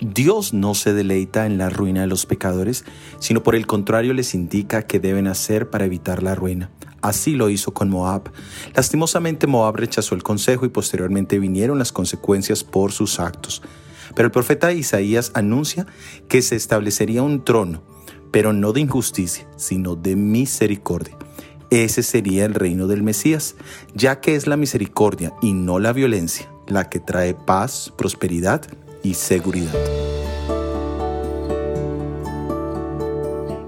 Dios no se deleita en la ruina de los pecadores, sino por el contrario les indica qué deben hacer para evitar la ruina. Así lo hizo con Moab. Lastimosamente Moab rechazó el consejo y posteriormente vinieron las consecuencias por sus actos. Pero el profeta Isaías anuncia que se establecería un trono, pero no de injusticia, sino de misericordia. Ese sería el reino del Mesías, ya que es la misericordia y no la violencia la que trae paz, prosperidad y seguridad.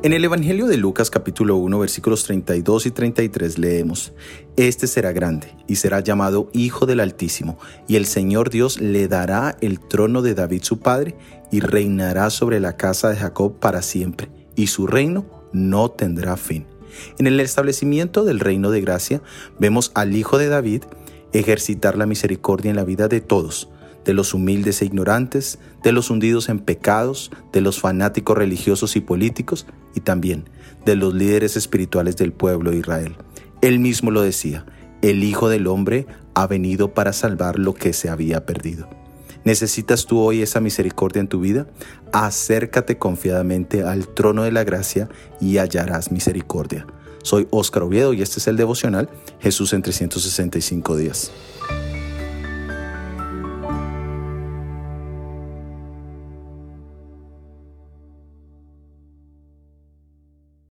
En el Evangelio de Lucas capítulo 1 versículos 32 y 33 leemos, Este será grande y será llamado Hijo del Altísimo, y el Señor Dios le dará el trono de David su padre, y reinará sobre la casa de Jacob para siempre, y su reino no tendrá fin. En el establecimiento del reino de gracia vemos al Hijo de David ejercitar la misericordia en la vida de todos, de los humildes e ignorantes, de los hundidos en pecados, de los fanáticos religiosos y políticos y también de los líderes espirituales del pueblo de Israel. Él mismo lo decía, el Hijo del Hombre ha venido para salvar lo que se había perdido. ¿Necesitas tú hoy esa misericordia en tu vida? Acércate confiadamente al trono de la gracia y hallarás misericordia. Soy Óscar Oviedo y este es el devocional Jesús en 365 días.